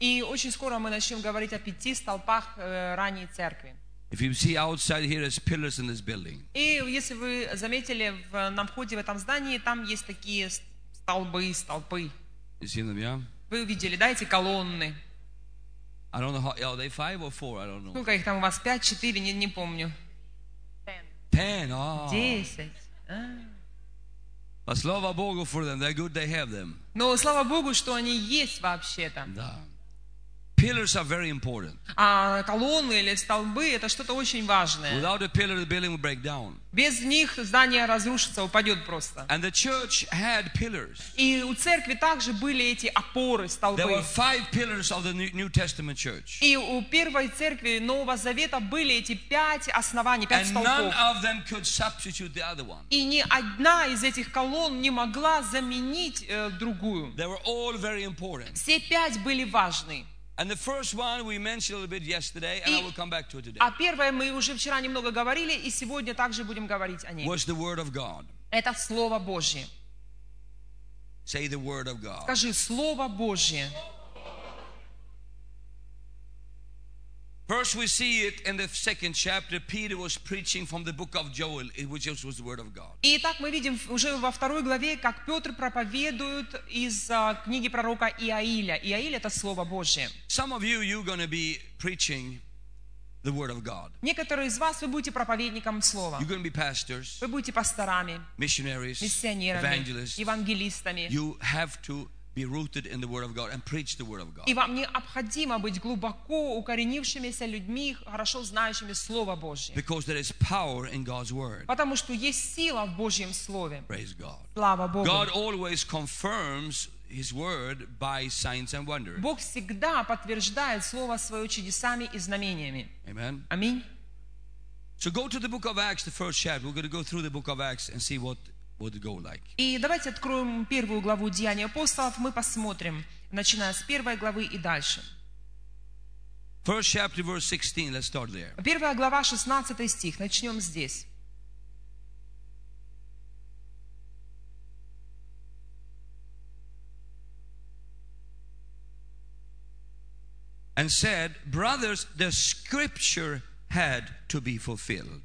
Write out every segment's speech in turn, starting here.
И очень скоро мы начнем говорить о пяти столпах э, ранней церкви. If you see outside here, there's pillars in this building. И если вы заметили, в, на входе в этом здании там есть такие столбы, столпы. You see them, yeah? Вы увидели, да, эти колонны? I don't know how, are they five or four? I don't know. Сколько их там у вас? Пять, четыре, не, не помню. Ten, oh. Десять. А. Slava Bogu for them. They're good they have them. Но слава Богу, что они есть вообще-то. Да. Pillars are very important. А колонны или столбы это что-то очень важное. Without a pillar, the building will break down. Без них здание разрушится, упадет просто. And the church had pillars. И у церкви также были эти опоры, There столбы. were five pillars of the New Testament church. И у первой церкви Нового Завета были эти пять оснований, пять And none of them could substitute the other one. И ни одна из этих колонн не могла заменить э, другую. They were all very important. Все пять были важны. А первое мы уже вчера немного говорили, и сегодня также будем говорить о ней. was the Word of God. Это Слово Божье. Say the Word of God. Скажи, Слово Божье. First, we see it in the second chapter. Peter was preaching from the book of Joel, which was the Word of God. И так мы видим уже во второй главе, как Петр проповедует из а, книги пророка Иаиля. Иаиль – это Слово Божье. Some of you, you're going to be preaching the Word of God. Некоторые из вас, вы будете проповедником Слова. You're going to be pastors, Вы будете пасторами, missionaries, миссионерами, evangelists. евангелистами. You have to be rooted in the Word of God and preach the Word of God. И вам необходимо быть глубоко укоренившимися людьми, хорошо знающими Слово Божье. Because there is power in God's Word. Потому что есть сила в Божьем Слове. Praise God. Слава Богу. God always confirms His Word by signs and wonders. Бог всегда подтверждает Слово Свое чудесами и знамениями. Amen. Аминь. So go to the book of Acts, the first chapter. We're going to go through the book of Acts and see what would it go like. И давайте откроем первую главу Деяний апостолов. Мы посмотрим, начиная с первой главы и дальше. First chapter, verse 16. Let's start there. Первая глава, 16 стих. Начнем здесь. And said, Brothers, the scripture had to be fulfilled.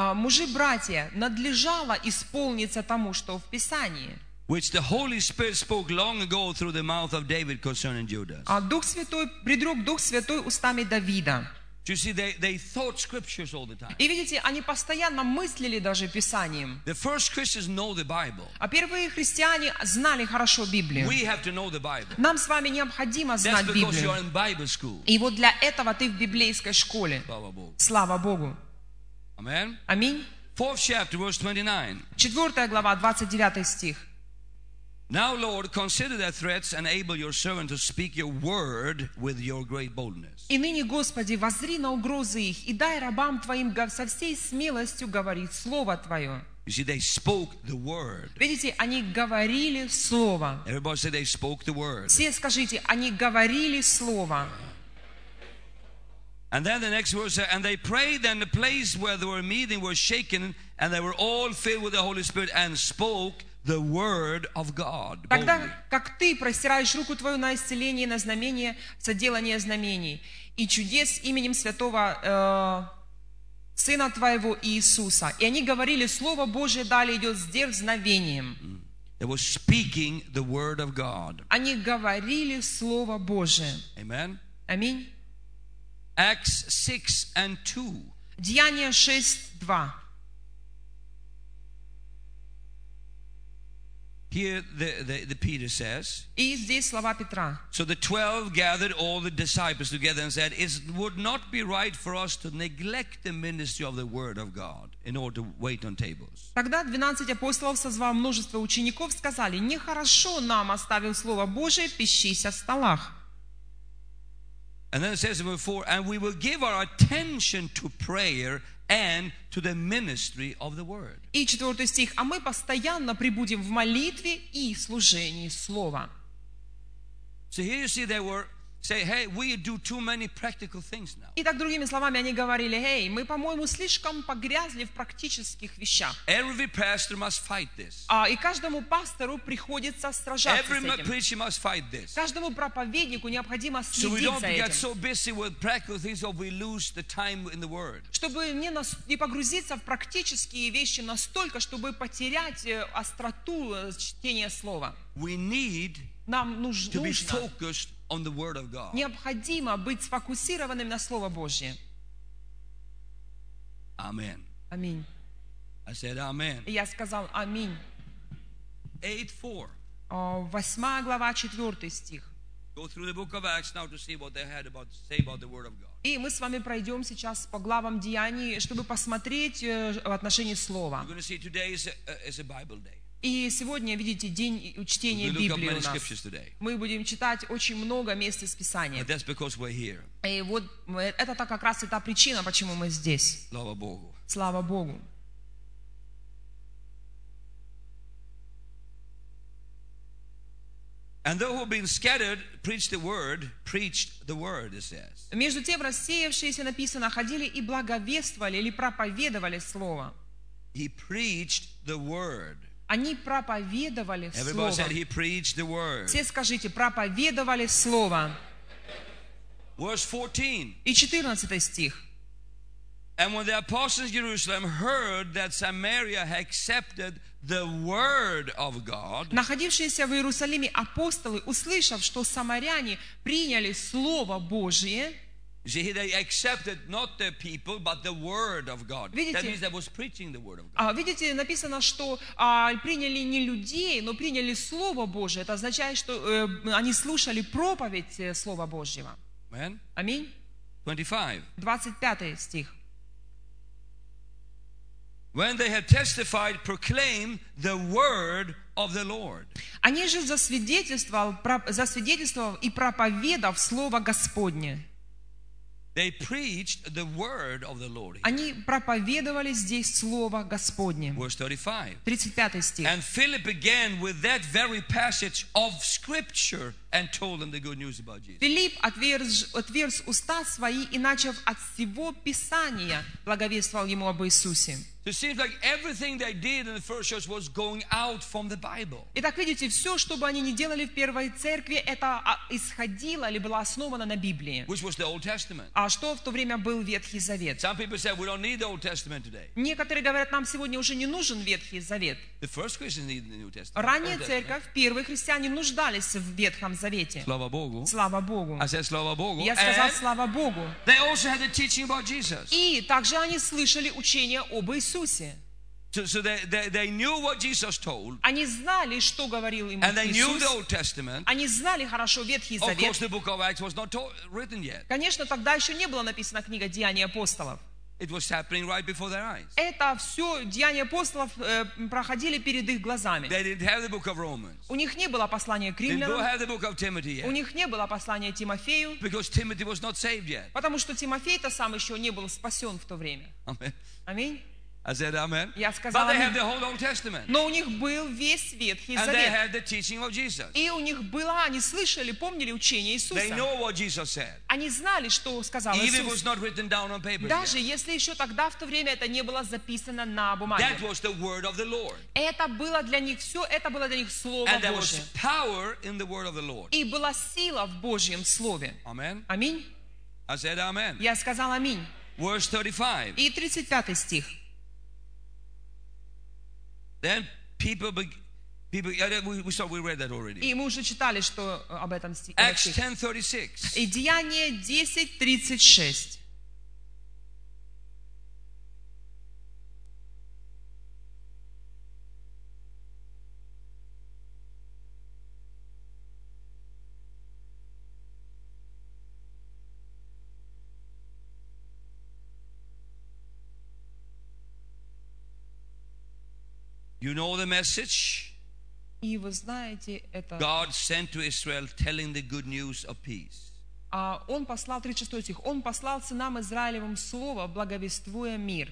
А, Мужи, братья, надлежало исполниться тому, что в Писании. Which the Holy Spirit spoke long ago through the mouth of David concerning Judas. А Дух Святой, предрек Дух Святой устами Давида. You see, they, they thought scriptures all the time. И видите, они постоянно мыслили даже Писанием. The first Christians know the Bible. А первые христиане знали хорошо Библию. We have to know the Bible. Нам с вами необходимо That's знать because Библию. you're in Bible school. И вот для этого ты в библейской школе. Slava Bogu. Слава Богу. Amen. Аминь. Fourth chapter, verse 29. Четвертая глава, 29 стих. Now, Lord, consider their threats and enable your servant to speak your word with your great boldness. «И ныне, Господи, возри на угрозы их, и дай рабам Твоим со всей смелостью говорить Слово Твое». You see, they spoke the word. Видите, они говорили Слово. Everybody say they spoke the word. Все скажите, они говорили Слово. And then the next verse, says, and they prayed, and the place where they were meeting was shaken, and they were all filled with the Holy Spirit and spoke the word of God. Тогда, boldly. как Ты простираешь руку Твою на исцеление, на знамение, соделание знамений и чудес именем Святого э, Сына Твоего Иисуса. И они говорили, Слово Божие далее идет с дерзновением. They were speaking the word of God. Они говорили Слово Божие. Amen. Аминь. Acts 6 and 2. Деяние 6, 2. Here the, the, the Peter says, И здесь слова Петра. So the twelve gathered all the disciples together and said, It would not be right for us to neglect the ministry of the word of God in order to wait on tables. Тогда 12 апостолов, созвав множество учеников, сказали, нехорошо нам, оставив Слово Божие, пищись о столах. And then it says in verse 4 And we will give our attention to prayer and to the ministry of the word. И четвертый стих. А мы постоянно прибудем в молитве и служении Слова. So here you see they were say, hey, we do too many practical things now. И так, другими словами, они говорили, эй, мы, по-моему, слишком погрязли в практических вещах. Every pastor must fight this. А, и каждому пастору приходится сражаться Every с этим. preacher must fight this. Каждому проповеднику необходимо So we следить don't за get этим. so busy with practical things or we lose the time in the Word. Чтобы не, нас- не погрузиться в практические вещи настолько, чтобы потерять э, остроту э, чтения слова. We need Нам нуж- to be нужно, focused on the Word of God. необходимо быть сфокусированным на Слово Божье. Amen. Аминь. I said amen. И я сказал аминь. 8 4. А, Восьмая глава, четвертый стих. Go through the book of Acts now to see what they had about say about the Word of God. И мы с вами пройдем сейчас по главам Деяний, чтобы посмотреть э, в отношении Слова. You're going to see today is a, is a Bible day. И сегодня, видите, день чтения Библии у нас. Мы будем читать очень много мест из Писания. И вот это так как раз и та причина, почему мы здесь. Слава Богу. And those who have been scattered preached the word, preached the word, it says. Между тем рассеявшиеся, написано, ходили и благовествовали или проповедовали Слово. He preached the word. Они проповедовали Everybody Слово. said he preached the word. Все скажите, проповедовали Слово. Verse 14. И 14 стих. And when the apostles in Jerusalem heard that Samaria had accepted the word of God, Находившиеся в Иерусалиме апостолы, услышав, что самаряне приняли Слово Божие, Видите? видите, написано, что а, приняли не людей, но приняли Слово Божие. Это означает, что э, они слушали проповедь э, Слова Божьего. Аминь. 25. 25 стих. When they had testified, proclaimed the word of the Lord. Они же засвидетельствовал, засвидетельствовав и проповедав Слово Господне. They preached the word of the Lord. here. Они проповедовали здесь Слово Господне. Verse 35. 35 стих. And Philip began with that very passage of scripture and told them the good news about Jesus. Филипп отверз, отверз уста свои и, начав от всего Писания, благовествовал ему об Иисусе. So it seems like everything they did in the first church was going out from the Bible. Итак, видите, все, что бы они ни делали в первой церкви, это а, исходило или было основано на Библии. А что в то время был Ветхий Завет? Some people say we don't need the Old Testament today. Некоторые говорят, нам сегодня уже не нужен Ветхий Завет. The first Christians needed the New Testament. Ранняя церковь, первые христиане нуждались в Ветхом Завете. Slava Bogu. Слава Богу. I said Slava Bogu. Я сказал, And слава Богу. they also had the teaching about Jesus. И также они слышали учение об Иисусе. So, so they, they, they knew what Jesus told, Они знали, что говорил им and they knew Иисус. the Old Testament. Они знали хорошо Ветхий Of course, Завет. the book of Acts was not written yet. Конечно, тогда еще не была написана книга «Деяния апостолов». It was happening right before their eyes. Это все Деяния апостолов э, проходили перед их глазами. They didn't have the book of Romans. У них не было послания к They didn't римлянам, have the book of Timothy у yet. них не было послания Тимофею, Because Timothy was not saved yet. потому что Тимофей-то сам еще не был спасен в то время. Аминь. I said amen. Я сказала But they have the whole Old Testament. Но у них был весь Ветхий And they Завет. had the teaching of Jesus. И у них было, они слышали, помнили учение They Иисуса. know what Jesus said. Они знали, что сказал Even Иисус. was not written down on paper. Даже yet. если еще тогда, в то время, это не было записано на бумаге. That was the word of the Lord. Это было для них все, это было для них Слово And there was Божье. power in the word of the Lord. И была сила в Божьем Слове. Amen. Аминь. I said amen. Я сказал аминь. Verse 35. И 35 стих. Then people, people we, saw, we read that already. И мы уже читали, что э, об этом стихе. Acts 10:36. И Деяние 10.36. You know the message И вы знаете, это... God sent to Israel telling the good news of peace. А Он послал, 36 стих, Он послал сынам Израилевым слово, благовествуя мир.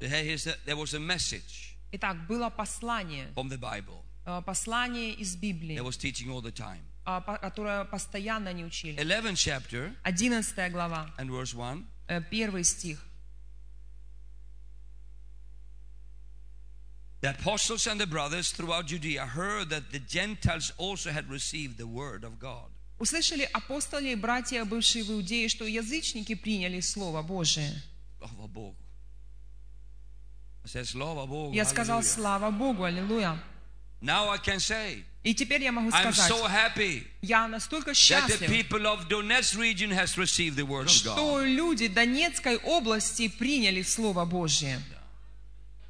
There was a message Итак, было послание, from the Bible э, послание из Библии. that was teaching all the time. а, которое постоянно они учили. 11th chapter 11 глава, and verse 1. э, первый стих. The apostles and the brothers throughout Judea heard that the Gentiles also had received the word of God. Услышали апостоли и братья, бывшие в Иудее, что язычники приняли Слово Божие. Slava Bogu. Я сказал, слава Богу, аллилуйя. Now I can say, И теперь я могу I'm сказать, so happy я настолько that the счастлив, people of Donetsk region has received the word of что люди Донецкой области приняли Слово Божье.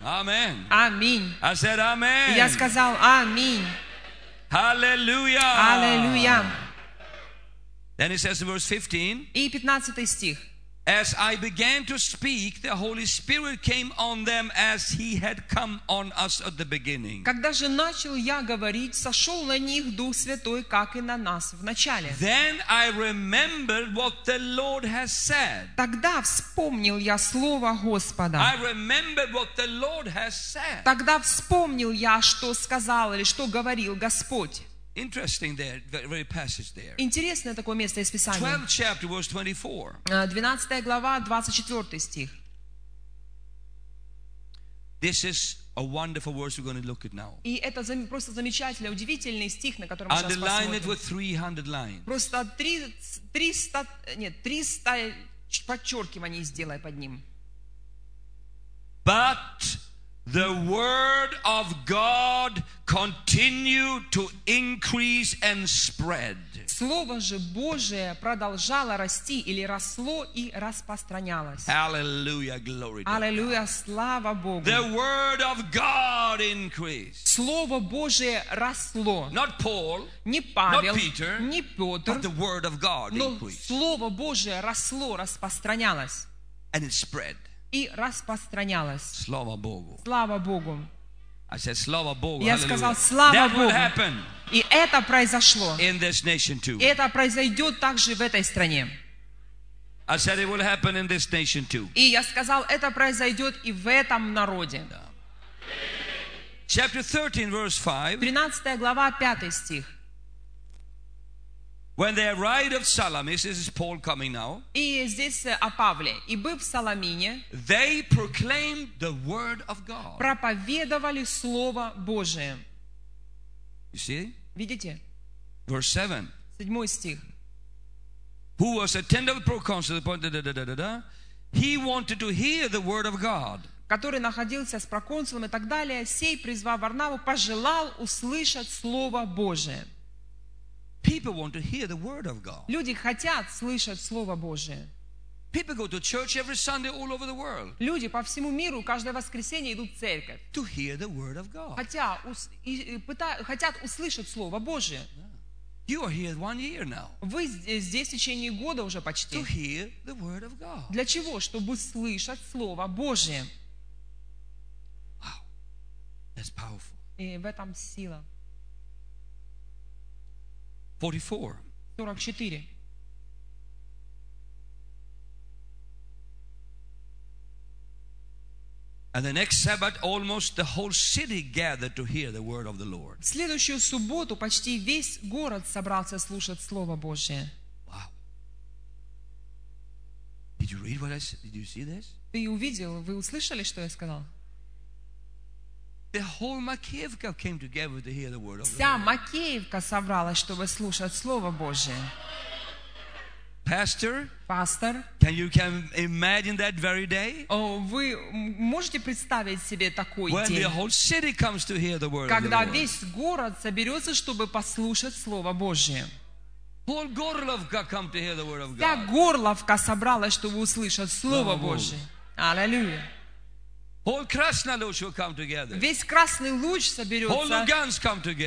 Amen. Аминь. I said, И Amen. я сказал, аминь. Hallelujah. Аллилуйя. Then it says in verse 15, И 15 стих. As I began to speak, the Holy Spirit came on them as He had come on us at the beginning. Когда же начал я говорить, сошел на них Дух Святой, как и на нас в начале. Then I remembered what the Lord has said. Тогда вспомнил я Слово Господа. I remembered what the Lord has said. Тогда вспомнил я, что сказал или что говорил Господь. Interesting there, very, very passage there. Интересное такое место из Писания. 12th chapter, verse 24. Э, 12 глава, 24 стих. This is a wonderful verse we're going to look at now. И это просто замечательный, удивительный стих, на который мы сейчас Underline it посмотрим. with 300 lines. Просто три- 300, нет, 300 ч- подчеркиваний сделай под ним. But the word of God continued to increase and spread. Слово же Божие продолжало расти или росло и распространялось. Hallelujah, glory to God. Аллилуйя, слава Богу. The word of God increased. Слово Божие росло. Not Paul, Не Павел, Not Peter, не Петр, but the word of God но increased. Слово Божие росло, распространялось. And it spread. И распространялось. Slava Bogu. Слава Богу. I said, Slava Bogu. Я сказал, слава Богу. И это произошло. in this nation too. И это произойдет также в этой стране. I said it will happen in this nation too. И я сказал, это произойдет и в этом народе. Chapter 13, verse 5. 13 глава, 5 стих. When they arrived at Salamis, this is Paul coming now, И здесь э, о Павле. «И быв в Соломине, they proclaimed the word of God. проповедовали Слово Божие». You see? Видите? Verse 7. Седьмой стих. Who was the proconsul, he wanted to hear the word of God. который находился с проконсулом и так далее, сей, призвав Варнаву, пожелал услышать Слово Божие. People want to hear the word of God. Люди хотят слышать Слово Божие. People go to church every Sunday all over the world Люди по всему миру каждое воскресенье идут в церковь. to hear the word of God. Хотя, и- пыта- хотят услышать Слово Божие. You are here one year now Вы здесь в течение года уже to почти. hear the word of God. Для чего? Чтобы слышать Слово Божие. Wow, that's powerful. И в этом сила. 44. 44. And the next Sabbath, almost the whole city gathered to hear the word of the Lord. В следующую субботу почти весь город собрался слушать Слово Божие. Wow. Did you read what I said? Did you see this? Ты увидел, вы услышали, что я сказал? The whole Makivka came together to hear the word of the Вся. Макеевка собралась, чтобы слушать Слово Божие. Pastor, Пастор, can you can imagine that very day вы можете представить себе такой when день, the whole city comes to hear the word of the когда Lord? весь город соберется, чтобы послушать Слово Божие? Whole Gorlovka come to hear the word of Вся God. горловка собралась, чтобы услышать Слово. Божие. Аллилуйя. Whole Krasnoluch will come together. Весь Красный Луч соберется,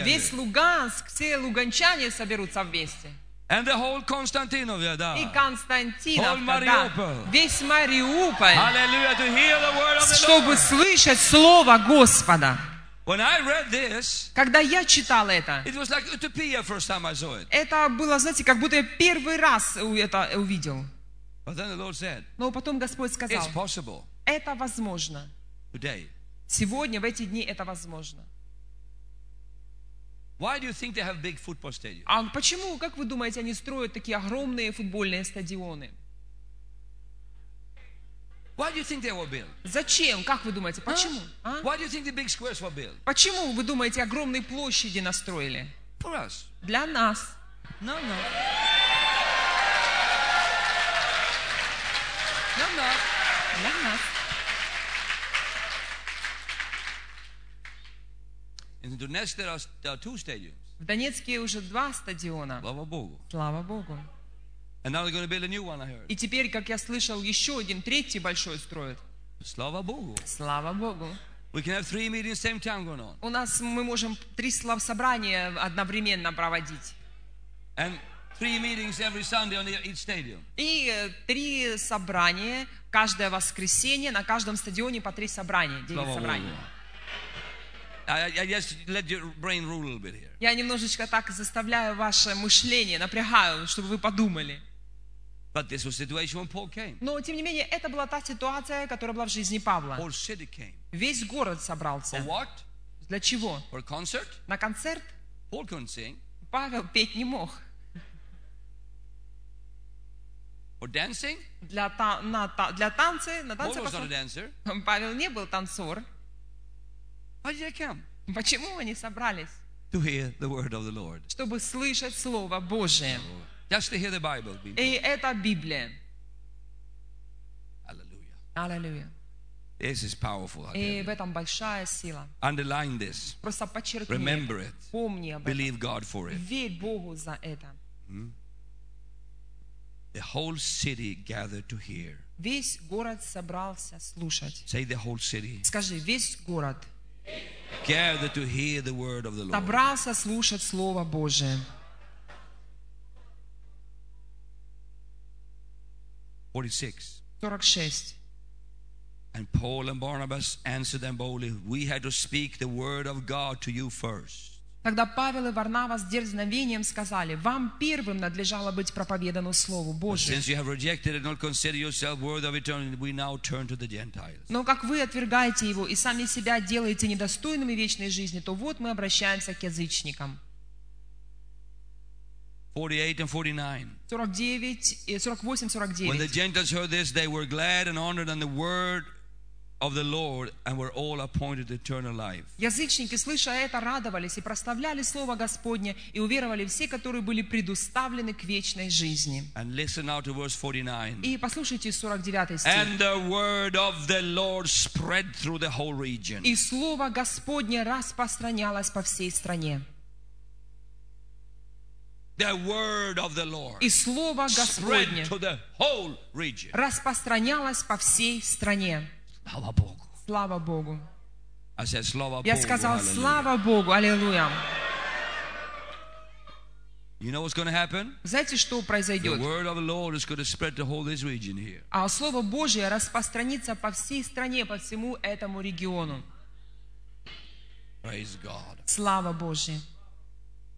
весь Луганск, все луганчане соберутся вместе. And the whole Konstantinovia. И. Константиновка, Whole да, весь Мариуполь, Hallelujah. To hear the word of the чтобы Lord. слышать Слово Господа. When I read this, Когда я читал это, it was like utopia first time I saw it. это было, знаете, как будто я первый раз это увидел. But then the Lord said, Но потом Господь сказал, it's possible это возможно. Сегодня, в эти дни, это возможно. Why do you think they have big football stadiums? А почему, как вы думаете, они строят такие огромные футбольные стадионы? Why do you think they were built? Зачем? Как вы думаете, почему? А? Why do you think the big squares were built? Почему, вы думаете, огромные площади настроили? For us. Для нас. No, no. No, no. Для нас. In Donetsk, there are, there are two stadiums. В Донецке уже два стадиона. Слава Богу. Слава Богу. And now they're going to build a new one, I heard. И теперь, как я слышал, еще один, третий большой строят. Slava Bogu. Слава Богу. We can have three meetings same time going on. У нас мы можем три слов собрания одновременно проводить. And three meetings every Sunday on each stadium. И э, три собрания каждое воскресенье на каждом стадионе по три собрания, девять Слава собраний. Богу. Я немножечко так заставляю ваше мышление, напрягаю, чтобы вы подумали. But this was the situation when Paul came. Но, тем не менее, это была та ситуация, которая была в жизни Павла. Whole city came. Весь город For собрался. what? Для чего? For a concert? На концерт Paul couldn't sing. Павел петь не мог. For dancing? Для, та- на та- для танца, на Paul танцы was not a dancer. Павел не был танцор. Why did they come? Почему они собрались? To hear the word of the Lord. Чтобы слышать Слово Божие. Just to hear the Bible. being И taught. это Библия. Hallelujah. Аллилуйя. This is powerful. I tell И you. в этом большая сила. Underline this. Просто подчеркни Remember это. it. Помни об этом. Believe God for it. Верь Богу за это. The whole city gathered to hear. Весь город собрался слушать. Say the whole city Скажи, весь город gathered to hear the word of the Lord. собрался слушать Слово Божие. 46. 46. And Paul and Barnabas answered them boldly, We had to speak the word of God to you first. Тогда Павел и Варнава с дерзновением сказали, вам первым надлежало быть проповедану Слову Божию. And. Но как вы отвергаете его и сами себя делаете недостойными вечной жизни, то вот мы обращаемся к язычникам. 48 and 49. 49, э, 48, When the 49. Gentiles heard this, they were glad and honored on the word of the Lord and were all appointed eternal life. Язычники, слыша это, радовались и прославляли Слово Господне, и уверовали все, которые были предуставлены к вечной жизни. And listen now to verse 49. И послушайте 49 стих. And the word of the Lord spread through the whole region. «И Слово Господне распространялось по всей стране». The word of the Lord И Слово Господне распространялось по всей стране. Slava Bogu. Слава Богу. I said, Slava Я Bogu. сказал, hallelujah. слава Богу, аллилуйя. You know what's going to happen? Знаете, что The произойдет? word of the Lord is going to spread to whole this region here. А Слово Божие распространится по всей стране, по всему этому региону. Praise God. Слава Божья.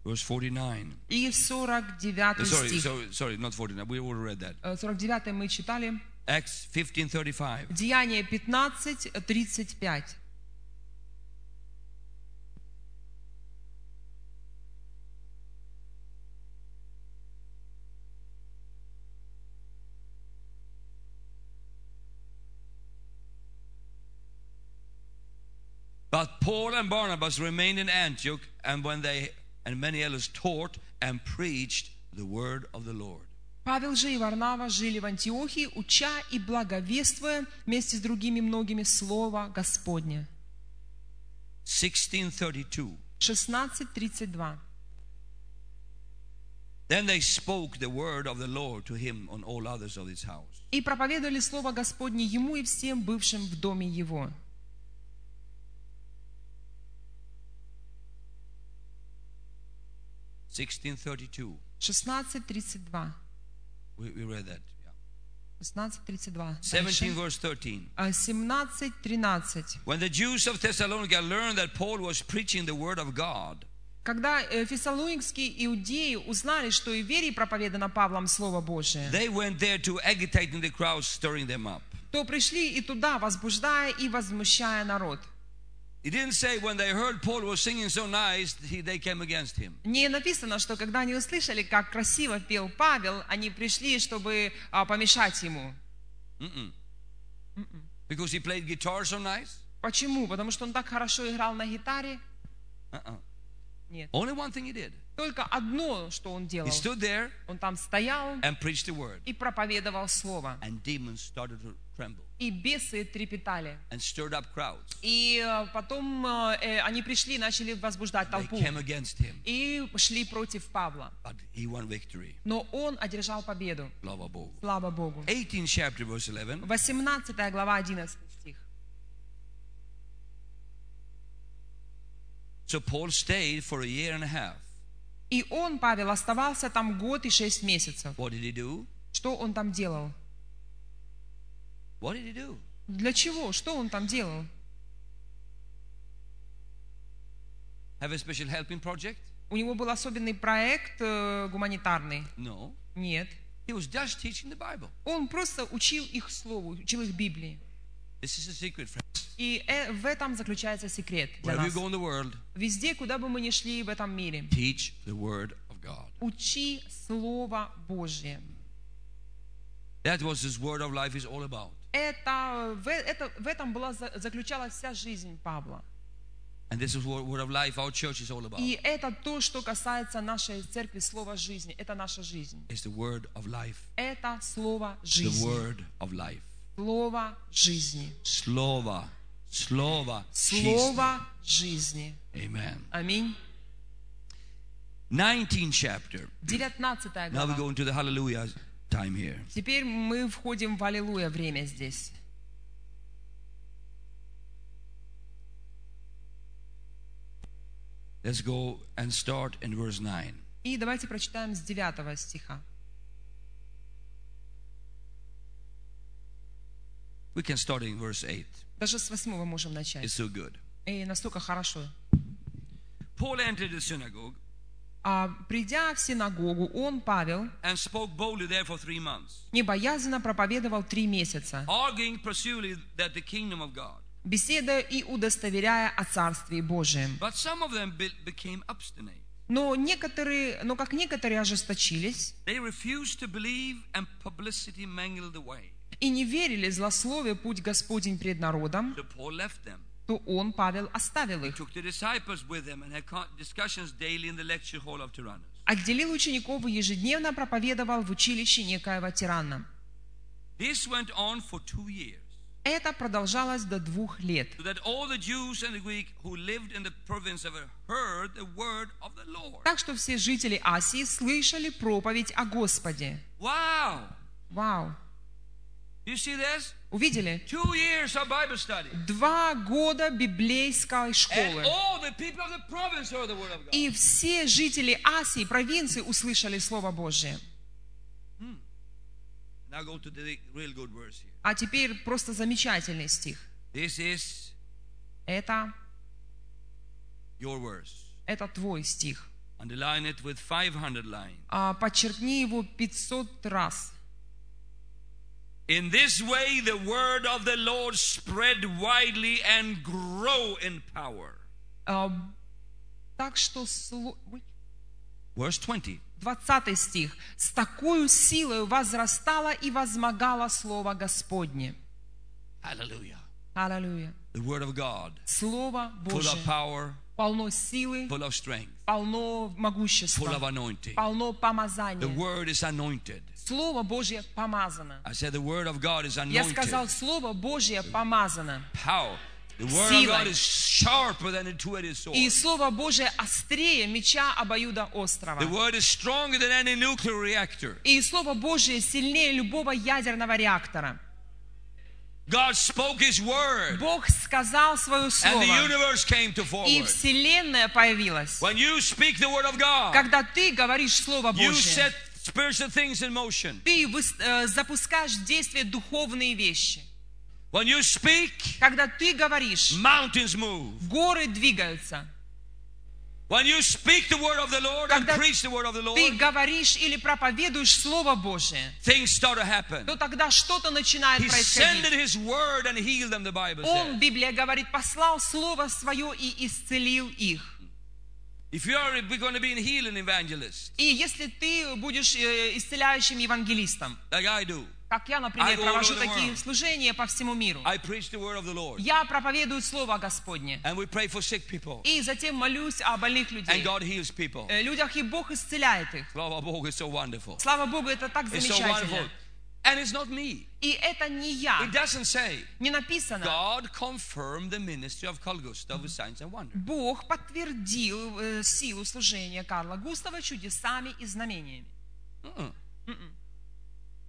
Verse 49. И 49 Uh, sorry, стих. sorry, sorry, not 49. We already read that. Э, 49 мы читали. Acts 15:35. Деяние 15, 35. But Paul and Barnabas remained in Antioch, and when they and many others taught and preached the word of the Lord. Павел же и Варнава жили в Антиохии, уча и благовествуя вместе с другими многими Слово Господне. 1632. 16.32. Then they spoke the word of the Lord to him and all others of his house. И проповедовали Слово Господне ему и всем бывшим в доме его. Sixteen thirty-two. 16.32. We, we read that. Yeah. 16.32. Seventeen Дальше. verse thirteen. А, 17.13. When the Jews of Thessalonica learned that Paul was preaching the word of God, Когда э, фессалоникские иудеи узнали, что и в вере проповедано Павлом Слово Божие, they went there to agitate in the crowd, stirring them up. то пришли и туда, возбуждая и возмущая народ. He didn't say when they heard Paul was singing so nice, he, they came against him. Не написано, что когда они услышали, как красиво пел Павел, они пришли, чтобы а, помешать ему. Mm-mm. Because he played guitar so nice? Почему? Потому что он так хорошо играл на гитаре? Uh-uh. Нет. Only one thing he did. Только одно, что он делал. He stood there Он там стоял and preached the word. и проповедовал Слово. And demons started to tremble И бесы трепетали. and stirred up crowds. И э, потом э, э, они пришли и начали возбуждать They толпу. came against him, И шли против Павла. but he won victory. Но он одержал победу. Slava Bogu. Слава Богу. 18th chapter, verse 11. 18 глава, 11 стих. So Paul stayed for a year and a half. И он, Павел, оставался там год и шесть месяцев. What did he do? Что он там делал? What did he do? Для чего? Что он там делал? Have a special helping project? У него был особенный проект э, гуманитарный? No. Нет. He was just teaching the Bible. Он просто учил их слову, учил их Библии. This is a secret, friends. И э, в этом заключается секрет для Wherever you нас. go in the world, Везде, куда бы мы ни шли в этом мире, teach the word of God. учи Слово Божье. That was his word of life is all about. Это, в, это, в этом была, за- заключалась вся жизнь Павла. And this is what word of life our church is all about. И это то, что касается нашей церкви, Слово жизни. Это наша жизнь. It's the word of life. Это Слово The жизни. word of life. Слово жизни. Slova. Slova. Слово жизни. Amen. Аминь. 19th chapter. 19 Now we глава. go into the hallelujah time here. Теперь мы входим в Аллилуйя время здесь. Let's go and start in verse 9. И давайте прочитаем с 9 стиха. We can start in verse 8. Даже с 8 можем начать. It's so good. И настолько хорошо. Paul entered the synagogue А придя в синагогу, он, Павел, and spoke boldly there for three months, небоязно проповедовал три месяца, arguing pursuely that the kingdom of God. беседуя и удостоверяя о Царстве Божием. But some of them be- became obstinate. Но некоторые, но как некоторые ожесточились They refused to believe, and publicity mangled the way. и не верили злословие путь Господень пред народом, left them, то он, Павел, оставил их, отделил учеников и ежедневно проповедовал в училище некоего тирана. This went on for two years, Это продолжалось до двух лет. Так что все жители Асии слышали проповедь о Господе. Wow! Вау! Увидели? Два года библейской школы. И все жители Асии, провинции услышали Слово here. А теперь просто замечательный стих. Это, это твой стих. Underline it with 500 lines. А, подчеркни его 500 раз. In this way, the word of the Lord spread widely and grow in power. А, так что сло- Ой, Verse 20. 20 стих. «С такой силой возрастало и возмогало Слово Господне». Hallelujah. Аллилуйя. The word of God, Слово full Божье of power, полно силы, full of strength, полно full of могущества, anointing. полно The помазания. word is anointed. Слово Божье помазано. Я сказал. Слово Божье помазано. Силой. И Слово Божье острее меча обоюда острова. The word is stronger than any nuclear reactor. И Слово Божье сильнее любого ядерного реактора. God spoke His word, Бог сказал свое and Слово, the universe came to и forward. Вселенная появилась. When you speak the word of God, Когда ты говоришь Слово you Божье, set spiritual things in motion. ты э, запускаешь в действие духовные вещи. When you speak, Когда ты говоришь, mountains move. горы двигаются. When you speak the word of the Lord and Когда preach the word of the ты Lord, говоришь или проповедуешь Слово Божие, things start to happen. то тогда что-то начинает He происходить. his word and healed them, the Bible Он. Библия говорит, послал Слово Свое и исцелил их. If you are going to be a healing evangelist, И если ты будешь э, исцеляющим евангелистом, like I do, как я, например, провожу такие служения по всему миру, I preach the word of the Lord. я проповедую Слово Господне. And we pray for sick people. И затем молюсь о больных And людей. God heals people. Э, Людях, и Бог исцеляет их. Слава Богу, это так It's so wonderful. замечательно. And it's not me. И это не я. It doesn't say Не написано. God confirmed the ministry of Carl Gustav with signs and wonders. Бог подтвердил э, силу служения Карла Густава чудесами и знамениями. Mm-mm.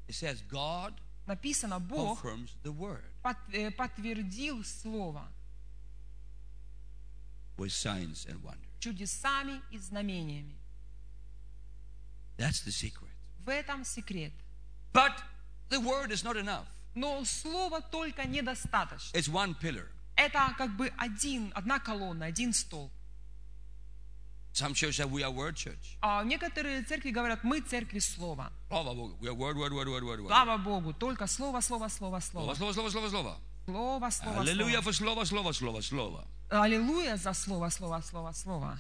It says God Написано, Бог confirms the word под- э, подтвердил Слово with signs and wonders. чудесами и знамениями. That's the secret. В этом секрет. But the word is not enough. Но Слова только недостаточно. It's one pillar. Это как бы один, одна колонна, один столб. Some churches say we are word church. А некоторые церкви говорят, мы церкви Слова. Slava Bogu. We are word, word, word, word, word. Слава Богу, только Слово, Слово, Слово, Слово. slova, slova. Слово, Слово, Hallelujah Слово. for slova, slova, slova, slova. Аллилуйя за Слово, Слово, Слово, Слово.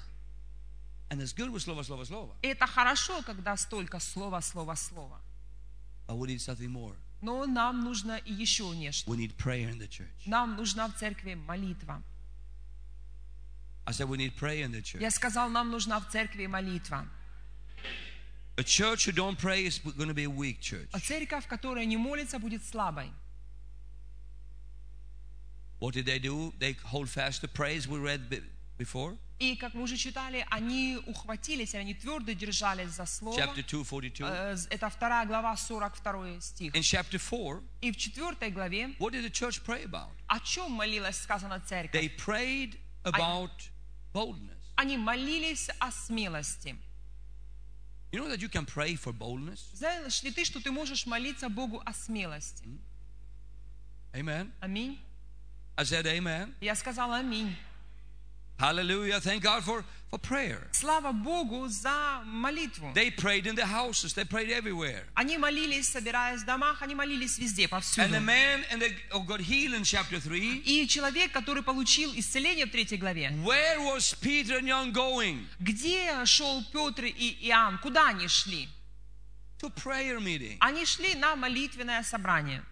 And it's good with slova, slova. И это хорошо, когда столько Слова, Слово, Слово. But we need something more. Но нам нужно и еще нечто. We need prayer in the church. Нам нужна в церкви молитва. I said we need prayer in the church. Я сказал, нам нужна в церкви молитва. A church who don't pray is going to be a weak church. А церковь, которая не молится, будет слабой. What did they do? They hold fast to praise we read be- before. И, как мы уже читали, они ухватились, они твердо держались за слово. Chapter 2, 42. Э, Это вторая глава, 42 стих. In chapter 4, И в четвертой главе what did the church pray about? о чем молилась, сказано They церковь? prayed about boldness. Они молились о смелости. You know that you can pray for boldness? Знаешь ли ты, что ты можешь молиться Богу о смелости? Amen. Аминь. I said amen. Я сказала аминь. Hallelujah. Thank God for, for prayer. Слава Богу за молитву. They prayed in the houses, they prayed everywhere. Они молились, собираясь в домах, они молились везде, And the повсюду. man and the, oh, got healed in chapter 3. И человек, который получил исцеление в третьей главе, Where was Peter and John going? где шел Петр и Иоанн? Куда они шли? To prayer meeting. Они шли на молитвенное собрание.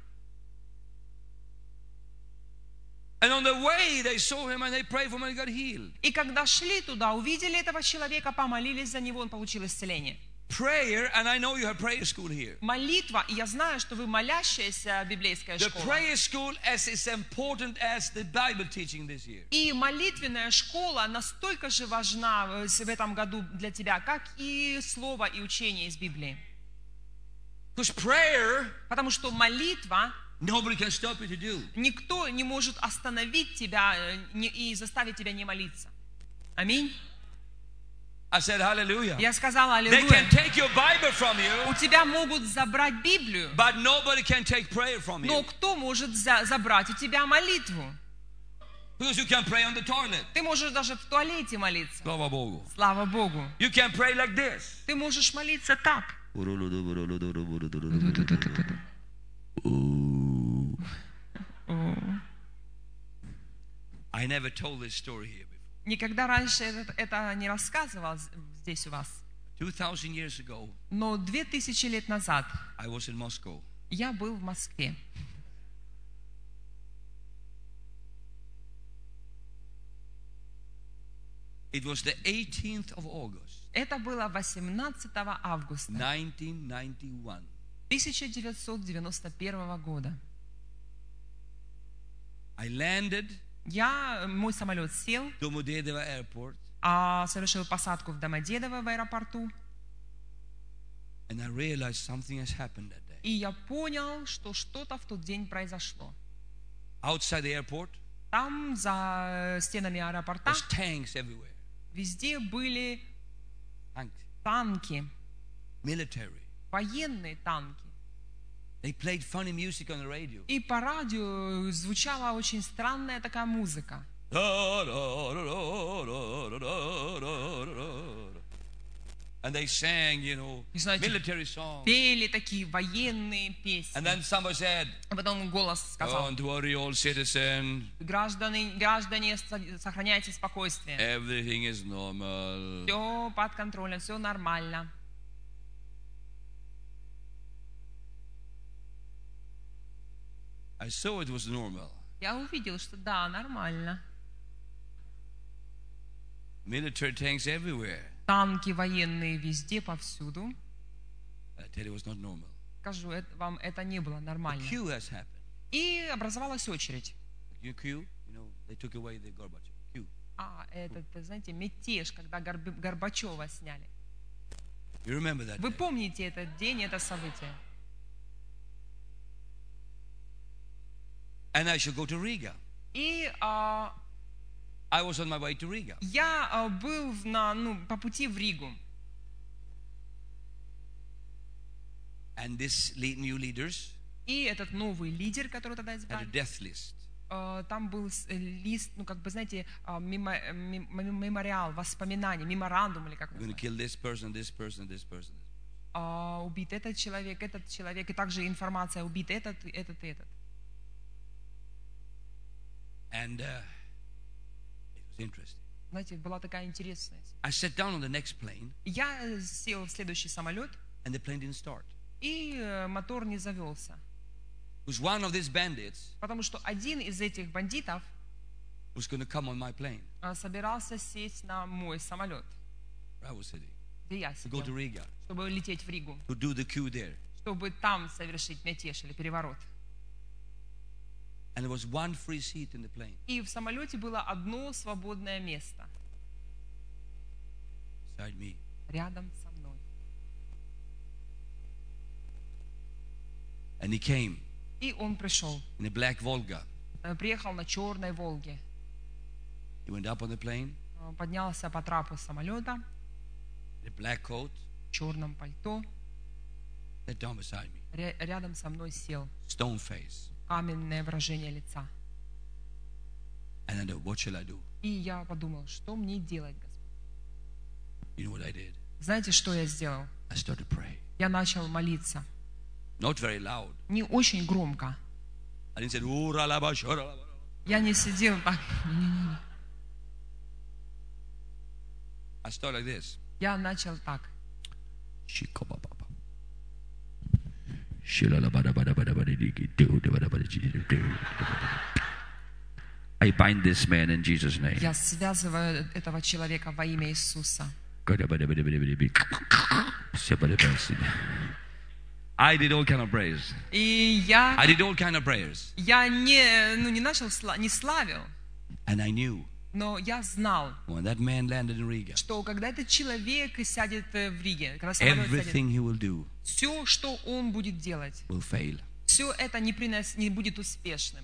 И когда шли туда, увидели этого человека, помолились за него, он получил исцеление. Prayer, and I know you have prayer school here. Молитва, и я знаю, что вы молящаяся библейская The школа. prayer school is as important as the Bible teaching this year. И молитвенная школа настолько же важна э, в этом году для тебя, как и слово и учение из Библии. Because prayer, Потому что молитва nobody can stop you to do. никто не может остановить тебя э, и заставить тебя не молиться. Аминь. I said hallelujah. Я сказала, They аллилуйя. can take your Bible from you, У тебя могут забрать Библию, but nobody can take prayer from но you. кто может за- забрать у тебя молитву? Because you can pray on the toilet. Ты можешь даже в туалете молиться. Слава Богу. Слава Богу. You can pray like this. Ты можешь молиться так. I never told this story here before. Никогда раньше это, это не рассказывал здесь у вас. 2,000 years ago, Но две тысячи лет назад I was in Moscow. я был в Москве. It was the 18th of August, Это было 18 августа 1991. 1991 года. I landed Я, мой самолет сел, Modedeva Airport а совершил посадку в Домодедово в аэропорту. and I realized something has happened that day. И я понял, что что-то в тот день произошло. Outside the airport, Там, за стенами аэропорта, there's tanks everywhere. везде были танки, military. военные танки. They played funny music on the radio. И по радио звучала очень странная такая музыка. And they sang, you know, знаете, military songs. Пели такие военные And песни. then somebody said, А потом голос сказал, Don't worry, old citizen. граждане, граждане, со- сохраняйте спокойствие. Everything is normal. Все под контролем, все нормально. I saw it was normal. Я увидел, что да, нормально. Military tanks everywhere. Танки военные везде, повсюду. I tell you, it was not normal. Скажу это, вам, это не было нормально. coup has happened. И образовалась очередь. You coup, you know, they took away the Gorbachev. Coup. А, это, знаете, мятеж, когда Горб- Горбачева сняли. You remember that? Вы помните этот день, это событие? And I should go to Riga. И а, I was on my way to Riga. я а, был на, ну, по пути в Ригу. And this lead, new leaders И этот новый лидер, который тогда had a избрали, death list. а, там был с- э, лист, ну, как бы, знаете, а, мемо- э, мем- мем- мемориал, воспоминания, меморандум, или как We're going to называется. kill this person, this person, this person. А, убит этот человек, этот человек, и также информация, убит этот, этот и этот. And uh, it was interesting. Знаете, была такая интересная. I sat down on the next plane, Я э, сел в следующий самолет, and the plane didn't start. и э, мотор не завелся. Because one of these bandits Потому что один из этих бандитов was going to come on my plane а, собирался сесть на мой самолет, I was sitting, где я to go to сидел, Riga, чтобы лететь в Ригу, to do the coup there. чтобы там совершить мятеж или переворот. And there was one free seat in the plane. И в самолете было одно свободное место. Beside me. рядом со мной. And he came И он пришел, in a black Volga. э, приехал на черной Волге, He went up on the plane э, поднялся по трапу самолета. in a black coat, в черном пальто, sat down beside me, ря- рядом со мной сел, stone face. Каменное выражение лица. And I thought, what shall I do? И я подумал, что мне делать, Господь? You know what I did? Знаете, что я сделал? I started to pray. Я начал молиться. Not very loud. Не очень громко. I didn't say, "Ooh, ra, la, ba, sha, ra, la, ba." Я не сидел так. I started like this. Я начал так. Shikobababa. I bind this man in Jesus' name. Я связываю этого человека во имя Иисуса. I did all kind of prayers. И я, I did all kind of prayers. я не, ну, не начал, сла- не славил, And I knew но я знал, when that man landed in Riga, что когда этот человек сядет э, в Риге, когда самолет сядет, everything he will do все, что он будет делать, will fail. все это не, принос, не будет успешным.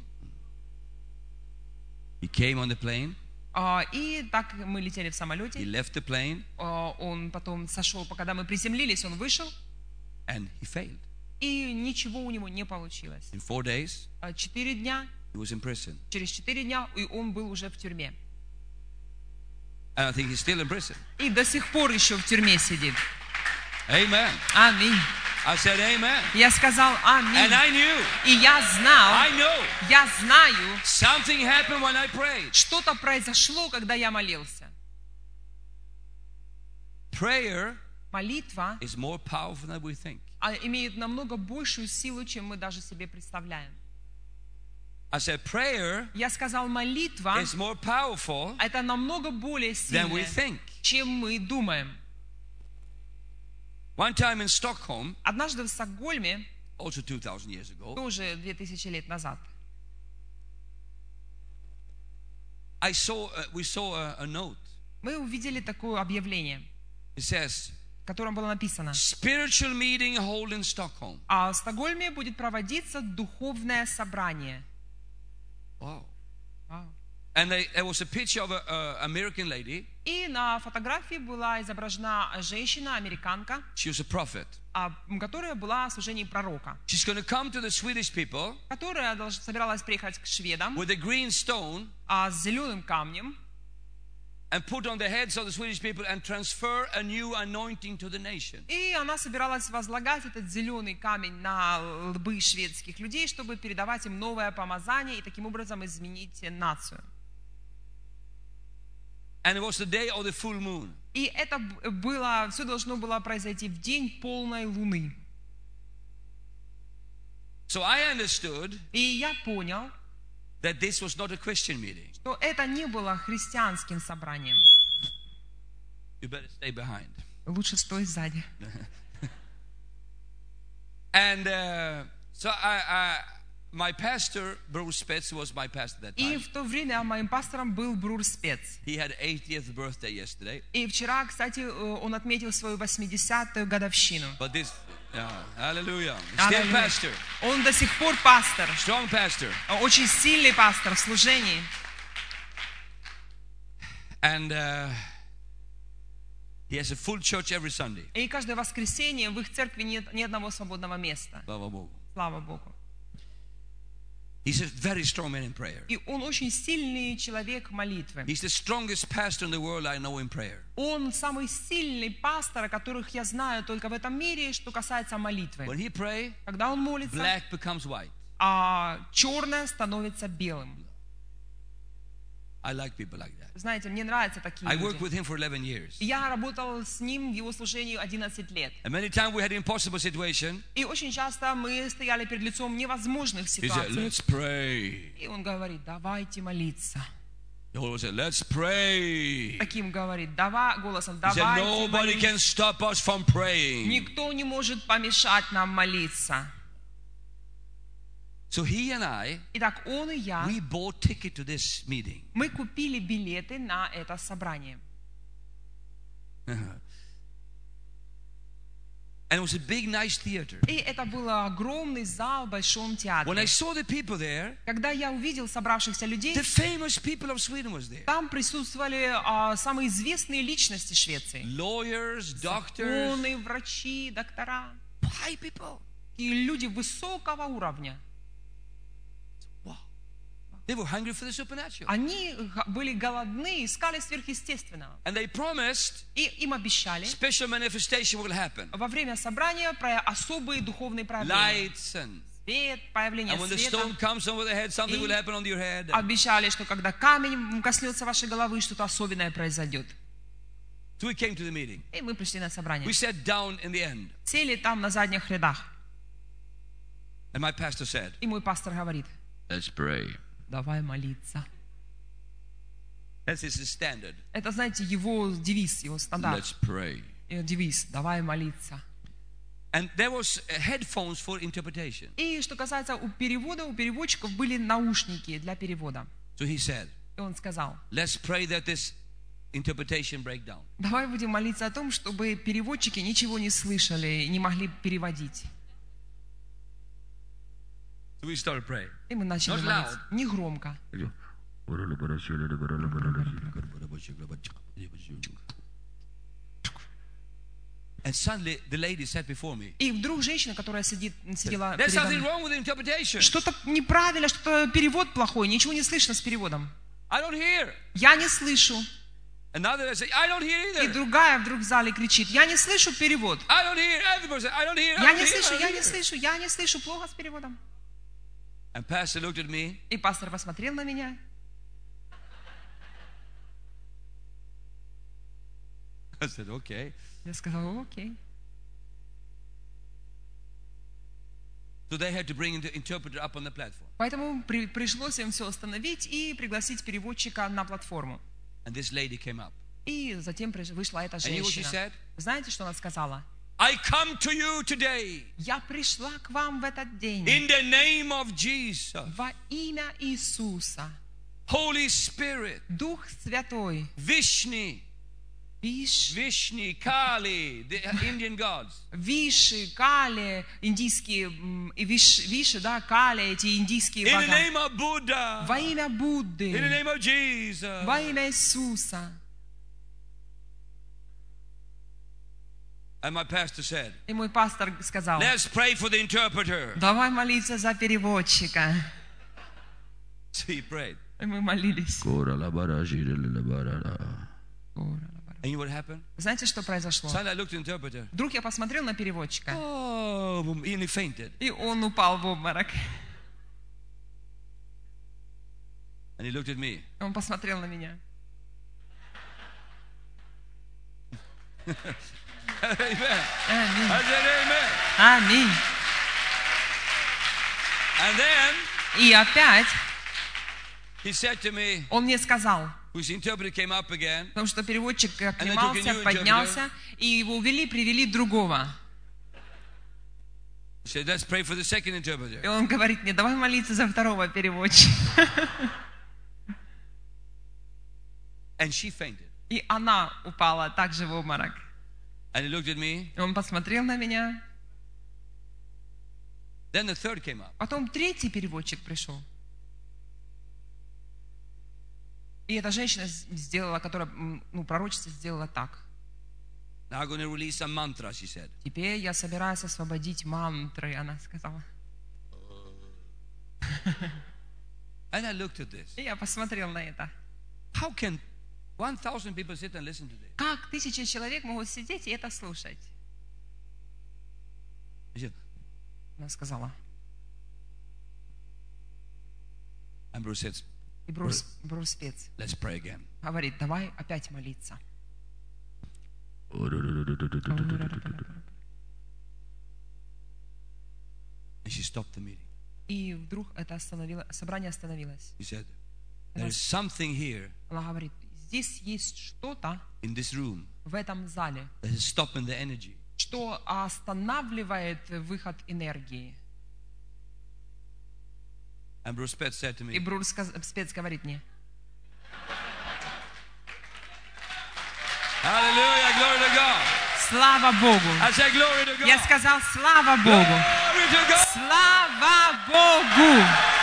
He came on the plane, А, И так мы летели в he самолете, left the plane, а, он потом сошел, когда мы приземлились, он вышел, and he failed. и ничего у него не получилось. In four days, А, Четыре дня, he was in prison. через четыре дня, и он был уже в тюрьме. And I think he's still in prison. И до сих пор еще в тюрьме сидит. Amen. Аминь. I said, Amen. Я сказал аминь. And I knew, И я знал, I know я знаю, something happened when I prayed. что-то произошло, когда я молился. Prayer Молитва is more powerful than we think. а, имеет намного большую силу, чем мы даже себе представляем. I said, prayer Я сказал, молитва is more powerful это намного более than we think. чем мы думаем. One time in Stockholm, Однажды в Стокгольме, also 2,000 years ago, тоже 2000 лет назад, I saw, uh, we saw a, a note. мы увидели такое объявление, It says, в котором было написано, spiritual meeting held in Stockholm. а в Стокгольме будет проводиться духовное собрание. Wow. Вау. And they, there was a picture of an American lady. И на фотографии была изображена женщина, американка, She was a prophet. а, которая была в служении пророка, She's going to come to the Swedish people которая собиралась приехать к шведам with a green stone а, с зеленым камнем and put on the heads of the Swedish people and transfer a new anointing to the nation. И она собиралась возлагать этот зеленый камень на лбы шведских людей, чтобы передавать им новое помазание и таким образом изменить нацию. And it was the day of the full moon. И это было, все должно было произойти в день полной луны. So I understood И я понял, that this was not a Christian meeting. что это не было христианским собранием. You better stay behind. Лучше стой сзади. And uh, so I, I, my pastor, Bruce Spetz, was my pastor that И time. в то время моим пастором был Брур Спец. He had 80th birthday yesterday. И вчера, кстати, э, он отметил свою 80-ю годовщину. But this, yeah, hallelujah. Still pastor, Он до сих пор пастор, strong pastor. очень сильный пастор в служении. And uh, he has a full church every Sunday. И каждое воскресенье в их церкви нет ни одного свободного места. Slava Bogu. Слава Богу. He's a very strong man in prayer. И он очень сильный человек молитвы. He's the strongest pastor in the world I know in prayer. Он самый сильный пастор, которых я знаю только в этом мире, что касается молитвы. When he pray, Когда он молится, black becomes white. а черное становится белым. I like people like that. Знаете, мне нравятся такие I worked with him for 11 years. Я работал с ним в его служении 11 лет. And many times we had impossible situation. И очень часто мы стояли перед лицом невозможных He said, ситуаций. let's pray. И он говорит, давайте молиться. He always said, let's pray. Таким говорит, давай, голосом, давайте nobody молиться. can stop us from praying. Никто не может помешать нам молиться. So he and I, Итак, он и я, we bought ticket to this meeting. мы купили билеты на это собрание. And it was a big, nice theater. И это был огромный зал в Большом When I театре. saw the people there, Когда я увидел собравшихся людей, the famous people of Sweden was there. там присутствовали а, самые известные личности Швеции. Lawyers, doctors, Законы, врачи, доктора. high people. И люди высокого уровня. Wow. They were hungry for the supernatural. Они г- были голодны, искали сверхъестественного. And they promised И им обещали, special manifestation will happen. во время собрания про особые духовные проявления. Lights and Свет, появление and when the света. stone comes over the head, something И- will happen on your head. Обещали, что когда камень коснется вашей головы, что-то особенное произойдет. So we came to the meeting. И мы пришли на собрание. We sat down in the end. Сели там на задних рядах. And my pastor said, И мой пастор говорит, Let's pray. Давай молиться. That's his standard. Это, знаете, его девиз, его стандарт. Let's pray. Девиз, давай молиться. And there was uh, headphones for interpretation. И что касается у перевода, у переводчиков были наушники для перевода. So he said, И он сказал, let's pray that this interpretation break down. давай будем молиться о том, чтобы переводчики ничего не слышали, не могли переводить. We started praying. И мы начали Not молиться. Не громко. And suddenly the lady sat before me. И вдруг женщина, которая сидит, сидела There's передо something мной, wrong with the interpretation. что-то неправильно, что-то перевод плохой, ничего не слышно с переводом. I don't hear. Я не слышу. Another say, I don't hear И either. другая вдруг в зале кричит, я не слышу перевод. I don't hear. Everybody say, I don't hear. I Я не слышу, я не hear." слышу, я не слышу, плохо с переводом. And pastor looked at me. И пастор посмотрел на меня. I said, okay. Я сказала, окей. So they had to bring the interpreter up on the platform. Поэтому при- пришлось им все остановить и пригласить переводчика на платформу. And this lady came up. И затем вышла эта And you know what she женщина. said? Знаете, что она сказала? I come to you today Я пришла к вам в этот день in the name of Jesus. во имя Иисуса. Holy Spirit, Дух Святой, Vishnu, Виш, Vishnu, Kali, the Indian gods. Виши, Кали, индийские, м, и Виш, Виши, да, Кали, эти индийские In the бога. name of Buddha. Во имя In the Будды, name of Jesus. во имя Иисуса. And my pastor said, И мой пастор сказал, let's pray for the interpreter. давай молиться за переводчика. So he prayed. И мы молились. And you know what happened? Знаете, что произошло? Suddenly I looked at the interpreter. Вдруг я посмотрел на переводчика, Oh, and he fainted. и он упал в обморок. And he looked at me. Он посмотрел на меня. Amen. Аминь. I said, Amen. Аминь. And then И опять he said to me, он мне сказал, again, потому что переводчик оклемался, поднялся, и его увели, привели другого. he said, let's pray for the second И он говорит мне, давай молиться за второго переводчика. And she fainted. И она упала также в обморок. And he looked at me. Он посмотрел на меня. Then the third came up. Потом третий переводчик пришел. И эта женщина сделала, которая, ну, пророчество сделала так. Now I'm going to release a mantra, she said. Теперь я собираюсь освободить мантры, она сказала. And I looked at this. И я посмотрел на это. How can 1,000 people sit and listen to this? Как тысячи человек могут сидеть и это слушать? Она сказала. and Bruce said, И Брус, Брус Спец let's pray again. говорит, давай опять молиться. And she stopped the meeting. И вдруг это остановило, собрание остановилось. She said, there is something here Она говорит, здесь есть что-то в этом зале, что останавливает выход энергии. И Брус Спец говорит мне, Hallelujah, glory to God. слава Богу. I said, glory to God. Я сказал, слава Богу. Слава Богу!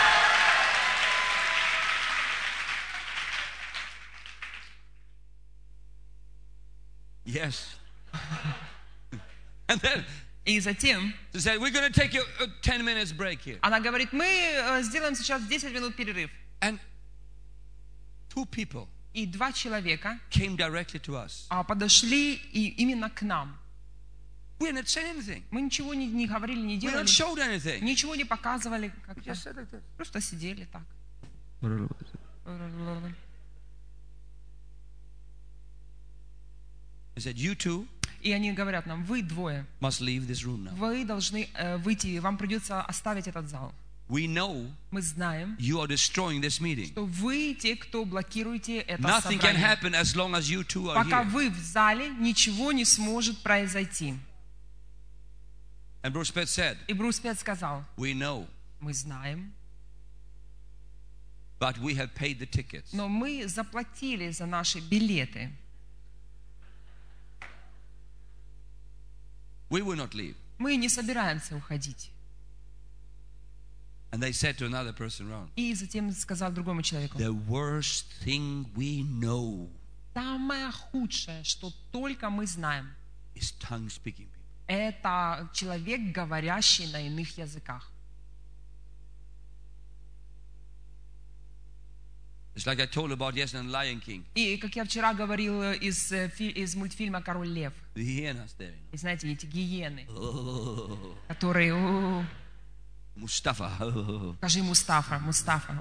Yes. and then И затем she said, we're going to take a, a 10 minutes break here. она говорит, мы э, сделаем сейчас 10 минут перерыв. And two people И два человека came directly to us. а, подошли и именно к нам. We didn't say anything. Мы ничего не, не говорили, не We делали, not showed anything. ничего не показывали. как-то. Just said like this. Просто сидели так. Said, you two И они говорят нам, вы двое, must leave this room now. вы должны э, выйти, вам придется оставить этот зал. We know Мы знаем, you are destroying this meeting. что вы те, кто блокируете это Nothing can собрание. happen as long as you two are Пока here. вы в зале, ничего не сможет произойти. And Bruce Spetz said, И Брус Пет сказал, we know, мы знаем, but we have paid the tickets. но мы заплатили за наши билеты. We will not leave. Мы не собираемся уходить. And they said to another person around, И затем сказал другому человеку, the worst thing we know самое худшее, что только мы знаем, is tongue speaking people. это человек, говорящий на иных языках. It's like I told about yesterday in Lion King. И, как я вчера говорил э, из, э, из мультфильма «Король лев», и знаете, эти гиены, Oh, которые, Mustafa. Oh, скажи Мустафа, Мустафа,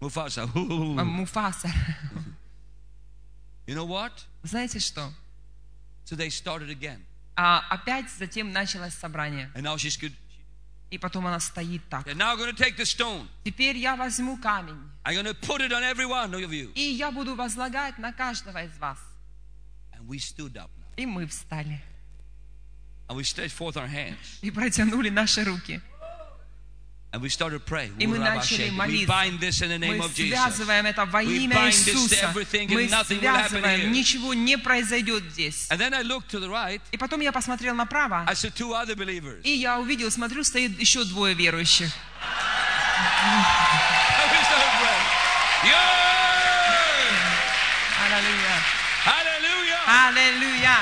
Mufasa. а. Муфаса. You know what? Знаете что? So they started again. А опять затем началось собрание. And now she's good. И потом она стоит так. Теперь я возьму камень, и я буду возлагать на каждого из вас. И мы встали. И протянули наши руки. And we started praying. И мы начали We молиться. bind this in the name Мы of Jesus. связываем это во We имя bind this to Иисуса. everything Мы and nothing will happen связываем, here. ничего не произойдет здесь. And then I looked to the right. И потом я посмотрел направо, I saw two other believers. и я увидел, смотрю, стоит еще двое верующих. Аллилуйя. Hallelujah! Аллилуйя.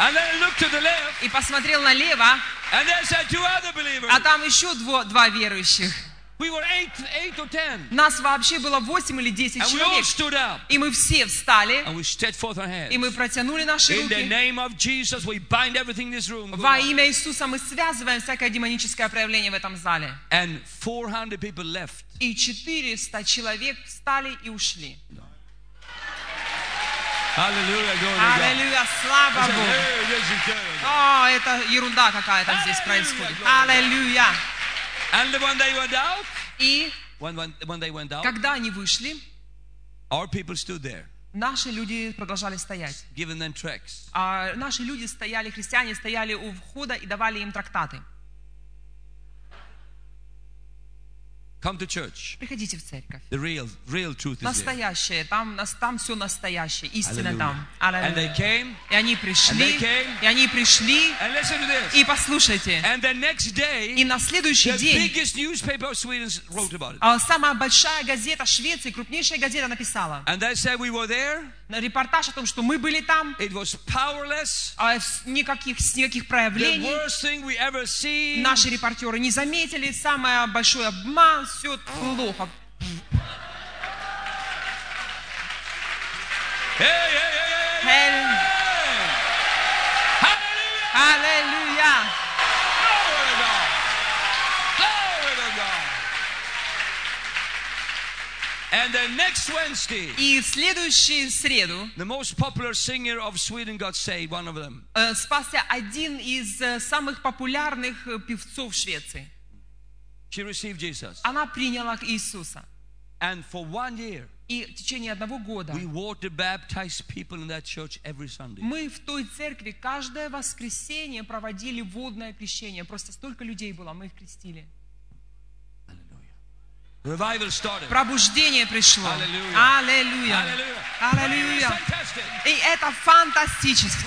And then I looked to the left. И посмотрел налево, Uh, а там еще дво- два верующих. We were eight, eight or ten. Нас вообще было 8 или 10 And we all человек. stood up. И мы все встали, And we stretched forth our hands. и мы протянули наши In the руки. name of Jesus, we bind everything in this room. Во имя Иисуса мы связываем всякое демоническое проявление в этом зале. And 400 people left. И 400 человек встали и ушли. Hallelujah. Аллилуйя, слава Богу. О, это ерунда какая-то здесь происходит. Аллилуйя. И когда они вышли, our people stood there, наши люди продолжали стоять. А наши люди стояли, христиане стояли у входа и давали им трактаты. Come to church. Приходите в церковь. The real, real truth is there. Настоящее, там, нас- там все настоящее, истина Hallelujah. там. And they came, И они And пришли, they came. и они пришли, and listen to this. и послушайте, And the next day, и на следующий the день biggest newspaper of Sweden wrote about it. а, самая большая газета Швеции, крупнейшая газета написала And they said we were there. репортаж о том, что мы были там, It was powerless. а никаких, никаких The проявлений. worst thing we ever seen. Наши репортеры не заметили, самый большой обман, все плохо. Аллилуйя! And the next Wednesday, И в следующую среду the most popular singer of Sweden got saved, one of them. э, спасся один из э, самых популярных э, певцов Швеции. She received Jesus. Она приняла Иисуса. And for one year, И в течение одного года we water baptized people in that church every Sunday. мы в той церкви каждое воскресенье проводили водное крещение. Просто столько людей было, мы их крестили. Пробуждение пришло. Аллилуйя. Аллилуйя. И это фантастически.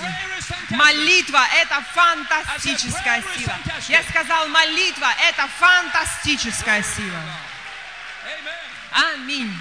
Молитва – это фантастическая сила. Я сказал, молитва – это фантастическая сила. Аминь.